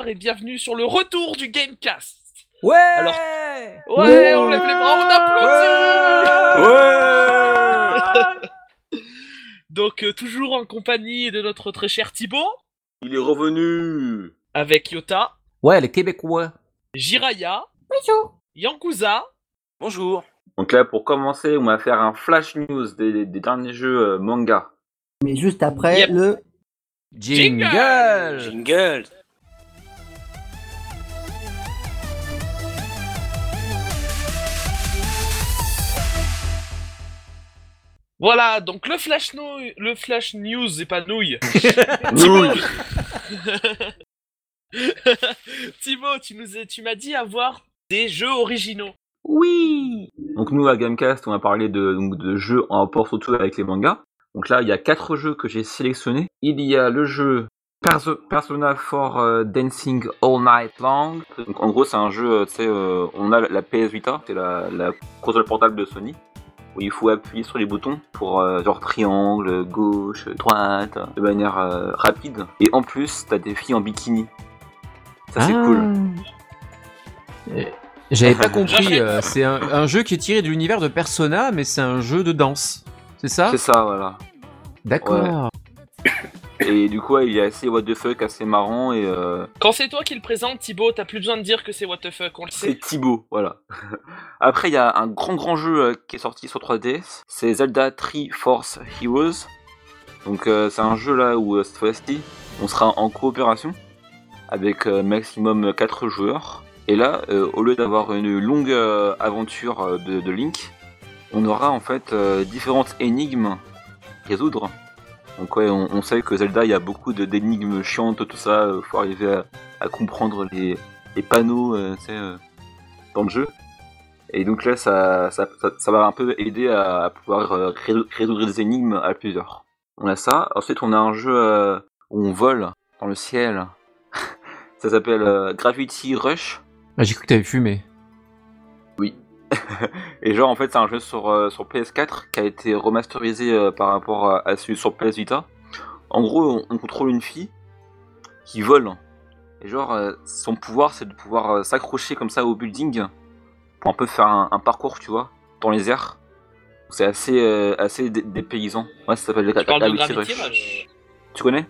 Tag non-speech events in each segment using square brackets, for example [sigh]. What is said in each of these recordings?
bonsoir et bienvenue sur le retour du Gamecast. Ouais Alors- Ouais, on lève les bras, on applaudit [laughs] Donc euh, toujours en compagnie de notre très cher Thibaut, Il est revenu avec Yota, Ouais, les Québécois. Jiraya, Yankuza, Bonjour. Donc là, pour commencer, on va faire un flash news des, des derniers jeux euh, manga. Mais juste après Yep. le. Jingle Jingle. Voilà, donc le flash, nou- le flash news et pas nouille. Nouille. Thibaut, tu nous as- tu m'as dit avoir des jeux originaux. Oui Donc nous, à Gamecast, on va parler de, donc, de jeux en rapport surtout avec les mangas. Donc là, il y a quatre jeux que j'ai sélectionnés. Il y a le jeu Perso- Persona 4 euh, Dancing All Night Long. Donc en gros, c'est un jeu, euh, tu sais, euh, on a la PS Vita, c'est la, la console portable de Sony, où il faut appuyer sur les boutons pour euh, genre triangle, gauche, droite, de manière euh, rapide. Et en plus, t'as des filles en bikini. Ça c'est Ah. cool. J'avais pas [laughs] compris. Euh, c'est un, un jeu qui est tiré de l'univers de Persona, mais c'est un jeu de danse. C'est ça? C'est ça, voilà. D'accord. Et du coup, ouais, il est assez what the fuck, assez marrant et euh, Quand c'est toi qui le présente, Thibaut, t'as plus besoin de dire que c'est what the fuck, on le c'est sait. Thibaut, voilà. [laughs] Après, il y a un grand grand jeu euh, qui est sorti sur 3DS, c'est Zelda 3 Force Heroes. Donc euh, c'est un jeu là où euh, cette fois-ci, on sera en coopération avec euh, maximum 4 joueurs. Et là, au lieu d'avoir une longue aventure de, de Link, on aura en fait différentes énigmes à résoudre. Donc ouais, on, sait que Zelda, il y a beaucoup d'énigmes chiantes, tout ça, euh, faut arriver à, comprendre les, panneaux euh, euh, dans le jeu. Et donc là, ça, va un peu aider à, pouvoir euh, résou- résoudre des énigmes à plusieurs. On a ça. Ensuite, on a un jeu où on vole dans le ciel. [laughs] ça s'appelle Gravity Rush. Ah, J'ai cru que t'avais fumé. [laughs] Et genre, en fait, c'est un jeu sur, euh, sur PS4 qui a été remasterisé euh, par rapport à, à celui sur PS Vita. En gros, on, on contrôle une fille qui vole. Et genre, euh, son pouvoir, c'est de pouvoir euh, s'accrocher comme ça au building pour un peu faire un, un parcours, tu vois, dans les airs. C'est assez, euh, assez dé- dépaysant. Ouais, ça s'appelle Gravity Rush. Rush. Tu connais?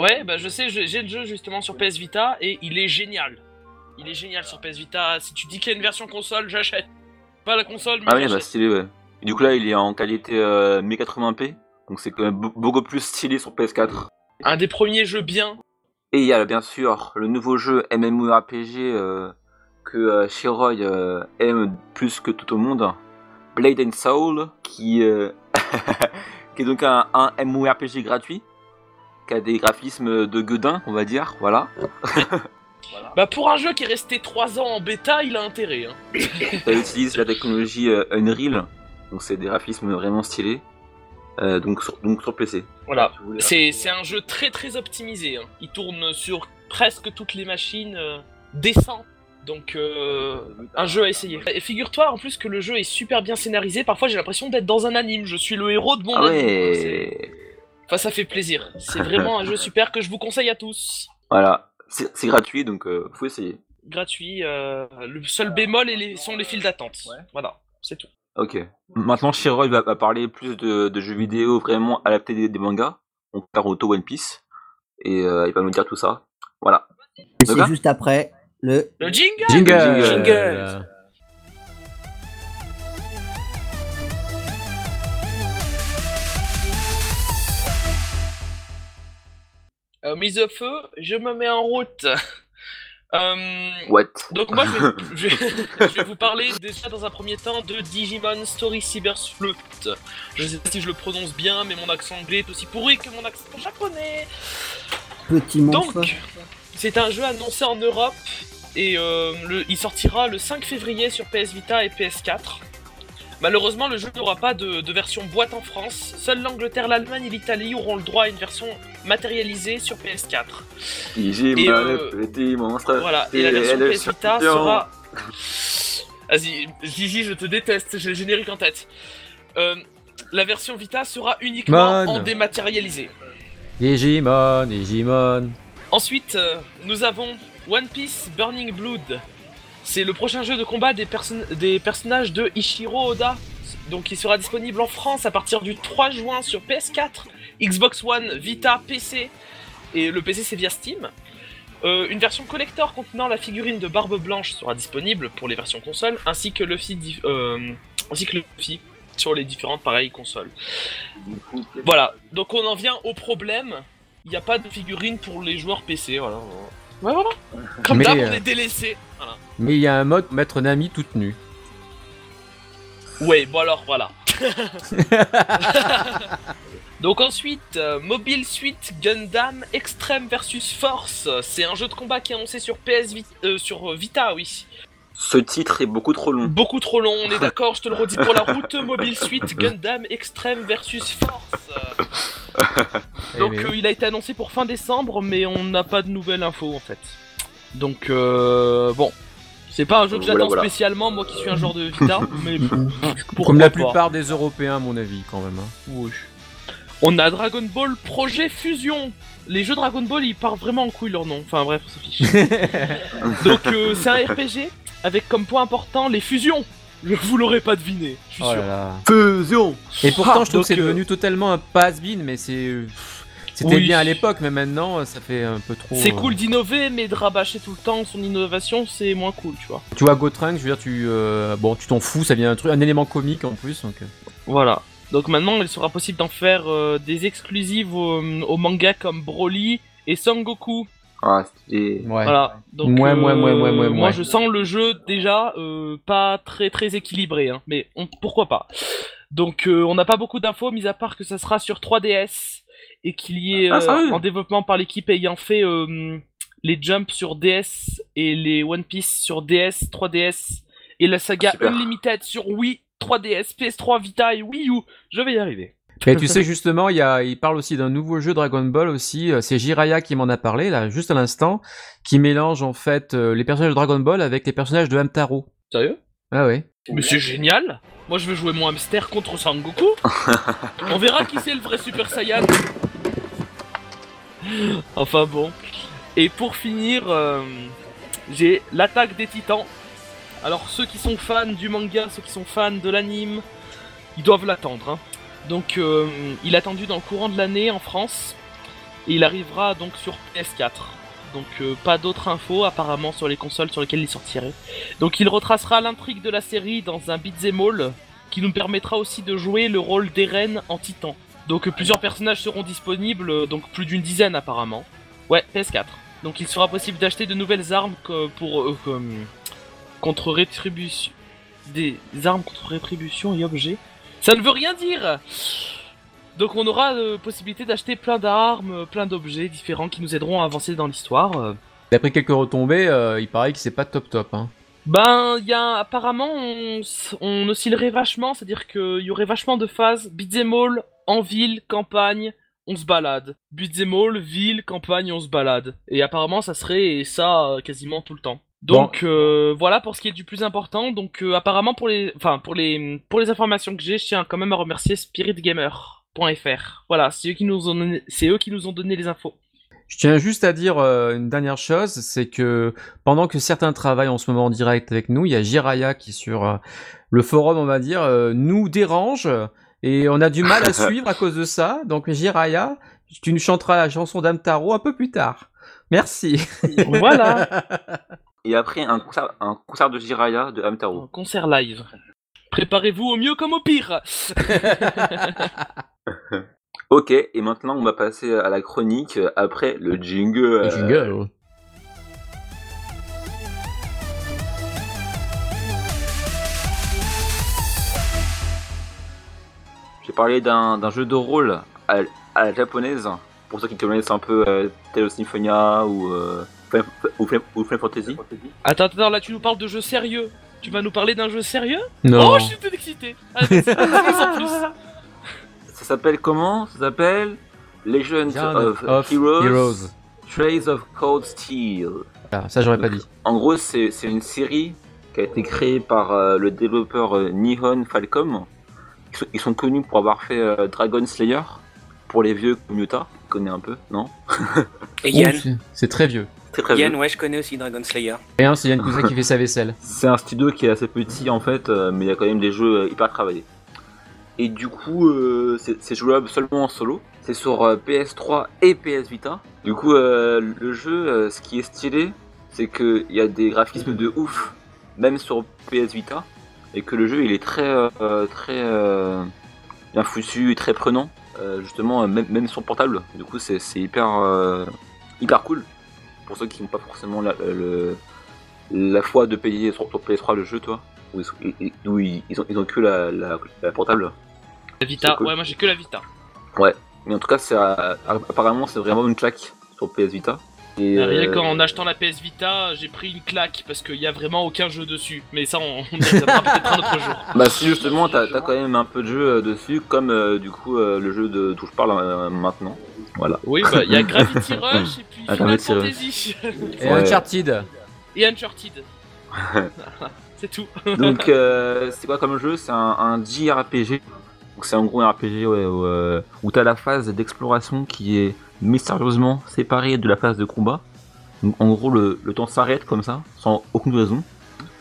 Ouais, bah je sais, j'ai le jeu justement sur PS Vita et il est génial. Il est génial sur PS Vita. Si tu dis qu'il y a une version console, j'achète. Pas la console, mais Ah oui, bah stylé, ouais. Et du coup, là, il est en qualité euh, 1080p. Donc c'est quand même be- beaucoup plus stylé sur PS4. Un des premiers jeux bien. Et il y a bien sûr le nouveau jeu MMORPG euh, que euh, Shiroy euh, aime plus que tout au monde, Blade and Soul, qui, euh, [laughs] qui est donc un, un MMORPG gratuit, qui a des graphismes de gueudin, on va dire, voilà. [laughs] Bah pour un jeu qui est resté 3 ans en bêta, il a intérêt. Hein. [laughs] Ça utilise la technologie euh, Unreal, donc c'est des graphismes vraiment stylés, euh, donc, sur, donc sur PC. Voilà. C'est c'est un jeu très très optimisé. Hein. Il tourne sur presque toutes les machines euh, décentes. Donc euh, un jeu à essayer. Et figure-toi en plus que le jeu est super bien scénarisé. Parfois j'ai l'impression d'être dans un anime. Je suis le héros de mon Ah anime. Ouais Enfin ça fait plaisir. C'est vraiment un jeu super que je vous conseille à tous. Voilà, c'est c'est gratuit, donc euh, faut essayer. Gratuit. euh, le seul bémol est les- sont les files d'attente. Voilà, c'est tout. Ok. Maintenant, Shiroy va, va parler plus de, de jeux vidéo vraiment adaptés des, des mangas. On part au One Piece. Et euh, il va nous dire tout ça. Voilà. C'est juste après le. Le jingle. Jingle. Jingle. Euh, mise au feu, je me mets en route. [laughs] Euh, What? Donc moi, je [laughs] vais, [laughs] je vais- je vais vous parler déjà dans un premier temps de Digimon Story Cyber Sleuth. Je sais pas si je le prononce bien, mais mon accent anglais est aussi pourri que mon accent japonais. Petit monstre. Donc, c'est un jeu annoncé en Europe et euh, le- il sortira le 5 février sur PS Vita et PS4. Malheureusement, le jeu n'aura pas de, de version boîte en France. Seule l'Angleterre, l'Allemagne et l'Italie auront le droit à une version matérialisée sur PS4. Digimon, Et, euh, monstre. Voilà, et la version PS Vita sera. [laughs] Vas-y, Gigi, je te déteste, j'ai le générique en tête. Euh, la version Vita sera uniquement Man. en dématérialisé. Digimon, Digimon. Ensuite, euh, nous avons One Piece Burning Blood. C'est le prochain jeu de combat des, perso- des personnages de Ichiro Oda. Donc il sera disponible en France à partir du 3 juin sur PS4, Xbox One, Vita, PC. Et le PC c'est via Steam. Euh, une version collector contenant la figurine de Barbe Blanche sera disponible pour les versions consoles, ainsi que dif- euh, sur les différentes pareilles consoles. Voilà, donc on en vient au problème. Il n'y a pas de figurine pour les joueurs PC, voilà. Ouais, voilà. Comme Mais, d'hab, on euh, est délaissé. Voilà. Mais il y a un mode mettre Nami toute nue. Ouais, bon alors voilà. [laughs] Donc ensuite, euh, Mobile Suit Gundam Extreme versus Force. C'est un jeu de combat qui est annoncé sur PS Vit- euh, sur Vita, oui. Ce titre est beaucoup trop long. Beaucoup trop long, on est [laughs] d'accord, je te le redis pour la route. Mobile Suit Gundam Extreme versus Force. [laughs] Eh Donc ben, euh, il a été annoncé pour fin décembre, mais on n'a pas de nouvelles infos en fait. Donc euh, bon, c'est pas un jeu que j'attends voilà. spécialement, moi qui suis un joueur de Vita, [laughs] mais pourquoi Comme la plupart des Européens, à mon avis, quand même. hein. Oui. On a Dragon Ball Projet Fusion. Les jeux Dragon Ball, ils partent vraiment en couille leur nom. Enfin bref, on s'en fiche. [laughs] Donc euh, c'est un RPG avec comme point important les fusions. Je vous l'aurais pas deviné, je suis Oh sûr. Fusion Et pourtant, Ah, je trouve que c'est euh, devenu totalement un pas-been, mais c'est. C'était Oui. bien à l'époque, mais maintenant, ça fait un peu trop. C'est euh, cool d'innover, mais de rabâcher tout le temps son innovation, c'est moins cool, tu vois. Tu vois, Gotrunk, je veux dire, tu. euh, Bon, tu t'en fous, ça vient un truc, un élément comique en plus, donc. euh, Voilà. Donc maintenant, il sera possible d'en faire euh, des exclusives au, au manga comme Broly et Sangoku. Ah. Ouais. Voilà. Donc, Mouais, mouais, mouais, mouais, mouais, moi, je sens le jeu déjà euh, pas très très équilibré, hein. mais on- pourquoi pas. Donc, euh, on n'a pas beaucoup d'infos, mis à part que ça sera sur 3DS et qu'il y ait Ah, euh, en développement par l'équipe ayant fait euh, les jumps sur DS et les One Piece sur DS, 3DS et la saga Super. Unlimited sur Wii, 3DS, PS3, Vita et Wii U. Je vais y arriver. Et [laughs] tu sais, justement, il, y a, il parle aussi d'un nouveau jeu Dragon Ball aussi. euh, C'est Jiraya qui m'en a parlé, là, juste à l'instant, qui mélange en fait euh, les personnages de Dragon Ball avec les personnages de Hamtaro. Sérieux? Ah ouais. Mais c'est génial Moi je veux jouer mon hamster contre Sangoku [laughs] On verra qui c'est le vrai Super Saiyan [laughs] Enfin bon. Et pour finir, euh, j'ai l'attaque des titans. Alors ceux qui sont fans du manga, ceux qui sont fans de l'anime, ils doivent l'attendre. hein. Donc euh, il est attendu dans le courant de l'année en France. Et il arrivera donc sur PS4. Donc euh, pas d'autres infos apparemment sur les consoles sur lesquelles il sortirait. Donc il retracera l'intrigue de la série dans un beat'em all qui nous permettra aussi de jouer le rôle d'Eren en titan. Donc euh, plusieurs personnages seront disponibles, donc plus d'une dizaine apparemment. Ouais, PS4. Donc il sera possible d'acheter de nouvelles armes pour contre rétribution des armes contre rétribution et objets. Ça ne veut rien dire. Donc on aura la possibilité d'acheter plein d'armes, euh, plein d'objets différents qui nous aideront à avancer dans l'histoire. euh. D'après quelques retombées, euh, il paraît que c'est pas top top. Hein. Ben, il y a apparemment on, oscillerait vachement, c'est-à-dire qu'il y aurait vachement de phases beat'em all, en ville, campagne, on se balade. Beat'em all, ville, campagne, on se balade. Et apparemment ça serait ça euh, quasiment tout le temps. Donc euh, voilà pour ce qui est du plus important. Donc euh, apparemment pour les, enfin pour les pour les informations que j'ai, je tiens quand même à remercier spiritgamer.fr. Voilà, c'est eux qui nous ont donné, c'est eux qui nous ont donné les infos. Je tiens juste à dire euh, une dernière chose, c'est que pendant que certains travaillent en ce moment en direct avec nous, il y a Jiraya qui sur le forum, on va dire, nous dérange et on a du mal à [laughs] suivre à cause de ça. Donc Jiraya, tu nous chanteras la chanson d'Amtaro un peu plus tard. Merci. Voilà. [laughs] Et après, un concert, un concert de Jiraya de Hamtaro. Un concert live. Préparez-vous au mieux comme au pire. [laughs] Ok, et maintenant on va passer à la chronique après le jingle. euh, Jingle. J'ai parlé d'un d'un jeu de rôle à, à la japonaise, pour ceux qui connaissent un peu euh, Tale of Symphonia ou, euh, ou, Final- ou Final Fantasy. Attends, attends, là tu nous parles de jeux sérieux. Tu vas nous parler d'un jeu sérieux? Non. Oh, je suis tout excité. Allez, plus. Ça s'appelle comment? Ça s'appelle Legend of, of Heroes, Heroes. Trails of Cold Steel. Ah, ça j'aurais pas dit. En gros, c'est une série qui a été créée par euh, le développeur euh, Nihon Falcom. Ils sont, ils sont connus pour avoir fait euh, Dragon Slayer pour les vieux comme Yuta. connaît un peu, non? Et Yann, c'est- c'est très vieux. Très très Yann, vieux. ouais, je connais aussi Dragon Slayer. Et c'est Yann Cousin qui fait sa vaisselle. [laughs] C'est un studio qui est assez petit en fait, euh, mais il y a quand même des jeux euh, hyper travaillés. Et du coup, euh, c'est jouable seulement en solo. C'est sur euh, PS3 et PS Vita. Du coup, euh, le jeu, euh, ce qui est stylé, c'est qu'il y a des graphismes de ouf, même sur PS Vita, et que le jeu il est très euh, très euh, bien foutu et très prenant, euh, justement, même, même sur portable. Du coup, c'est c'est hyper euh, hyper cool pour ceux qui n'ont pas forcément la, le, la foi de payer sur, sur PS3 le jeu, toi, où, ils, où ils, ils ont, ils ont que la, la, la portable. La Vita, cool. ouais, moi j'ai que la Vita. Mais en tout cas, c'est euh, apparemment, c'est vraiment une claque sur PS Vita. Et, Rien euh, qu'en achetant la PS Vita, j'ai pris une claque parce qu'il y a vraiment aucun jeu dessus. Mais ça, on, on y peut-être un autre jour. [laughs] Bah si justement t'as as quand même un peu de jeu euh, dessus comme euh, du coup euh, le jeu de dont je parle euh, maintenant. Voilà. Oui, bah il y a [laughs] Gravity Rush et puis Final. Fantasy Et Ouais. Uncharted. et Uncharted. [laughs] C'est tout. Donc euh, c'est quoi comme jeu? C'est un, un JRPG. Donc c'est en gros un RPG ouais, où, euh, où t'as la phase d'exploration qui est mystérieusement séparée de la phase de combat. Donc en gros le, le temps s'arrête comme ça, sans aucune raison.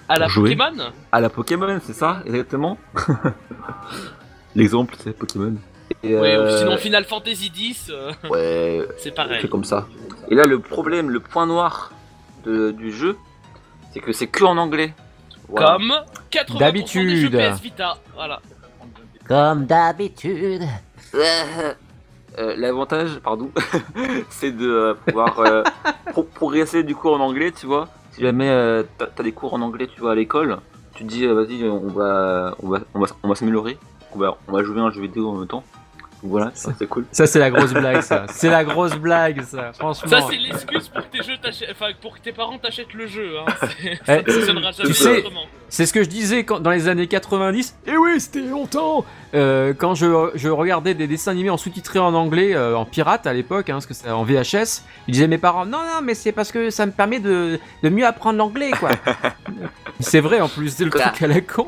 À la Jouer. Pokémon À la Pokémon, c'est ça exactement [laughs] L'exemple c'est Pokémon. Et, ou euh, sinon Final Fantasy X, euh, [laughs] Ouais, c'est pareil. comme ça. Et là, le problème, le point noir de- du jeu, c'est que c'est que en anglais. Voilà. Comme 80% des D'habitude. jeux PS Vita. Voilà. Comme d'habitude. [laughs] Euh, L'avantage, pardon, [laughs] c'est de euh, pouvoir euh, pro- progresser du coup en anglais, tu vois. Si jamais t'as des cours en anglais, tu à l'école, tu te dis, vas-y, on va, on va, on va, on va s'améliorer. On va, on va jouer un jeu vidéo en même temps. Voilà, ça, c'est cool. Ça, c'est la grosse blague, ça. C'est la grosse blague, ça. Franchement. Ça, c'est l'excuse pour que tes jeux t'achètent- enfin, pour que tes parents t'achètent le jeu. Hein. C'est- Eh, Ça ne jamais sais-. C'est ce que je disais quand, dans les années 90. Et oui, c'était longtemps. Euh, quand je, je regardais des dessins animés en sous-titré en anglais, euh, en pirate à l'époque, hein, parce que c'était en VHS, ils disaient mes parents non non mais c'est parce que ça me permet de, de mieux apprendre l'anglais quoi. [laughs] c'est vrai en plus, c'est le Quoi truc à la con.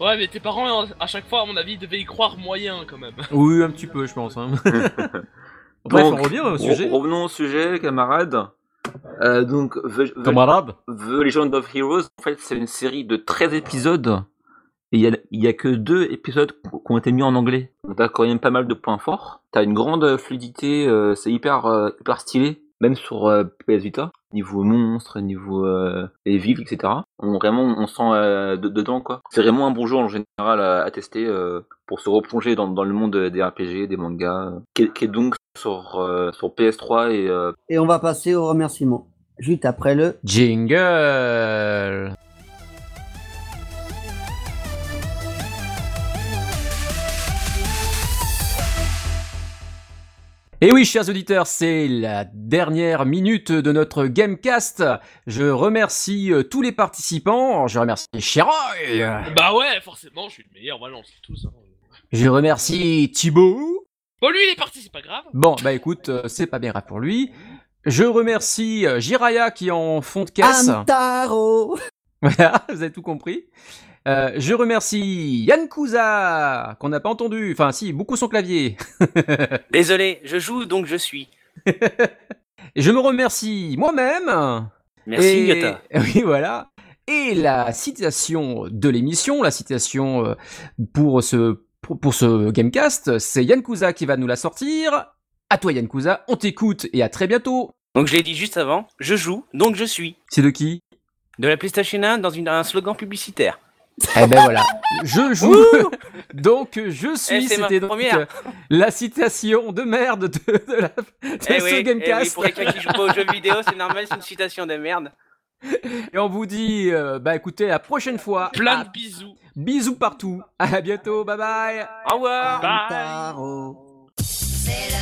Ouais, mais tes parents, à chaque fois, à mon avis, devaient y croire moyen quand même. [laughs] oui, un petit peu, je pense. hein. [laughs] Bref, on revient au sujet. re- revenons au sujet, camarades. Euh, donc, The, The- Camarade. The Legend of Heroes, en fait, c'est une série de 13 épisodes. Et il y a, il y a que deux épisodes qui ont été mis en anglais. Donc, t'as quand même pas mal de points forts. T'as une grande fluidité, euh, c'est hyper, euh, hyper stylé. Même sur euh, PS Vita. Niveau monstres, niveau euh, les villes, etc. On, vraiment, on sent euh, de- dedans, quoi. C'est vraiment un bon jeu en général à, à tester euh, pour se replonger dans, dans le monde des RPG, des mangas. euh, qui, est, qui est donc sur, euh, sur PS3 et euh, Et on va passer au remerciement. Juste après le. Jingle. Et oui, chers auditeurs, c'est la dernière minute de notre Gamecast. Je remercie euh, tous les participants. Je remercie Cheroy. Bah ouais, forcément, je suis le meilleur, voilà, on sait tous. hein. Je remercie Thibaut. Bon, lui, il est parti, c'est pas grave. Bon, bah écoute, euh, c'est pas bien grave pour lui. Je remercie euh, Jiraya qui est en fond de caisse. Amtaro Voilà, [laughs] vous avez tout compris. Euh, je remercie Yann Kuza, qu'on n'a pas entendu. Enfin, si, beaucoup son clavier. [laughs] Désolé, je joue donc je suis. Et [laughs] je me remercie moi-même. Merci Et- Yota. [laughs] Oui, voilà. Et la citation de l'émission, la citation euh, pour ce, pour, pour ce Gamecast, c'est Yann Kuza qui va nous la sortir. À toi Yann Kuza, on t'écoute et à très bientôt. Donc je l'ai dit juste avant, je joue donc je suis. C'est de qui? De la PlayStation 1 dans une, un slogan publicitaire. Eh ben voilà, je joue. donc je eh, suis, c'était donc euh, la citation de merde de, de, la, de eh ce oui, Gamecast. Eh oui, pour quelqu'un qui joue pas aux jeux vidéo, c'est normal, c'est une citation de merde. Et on vous dit, euh, bah écoutez, à la prochaine fois. Plein de bisous. Bisous partout. À bientôt, bye bye. Au revoir. Bye. C'est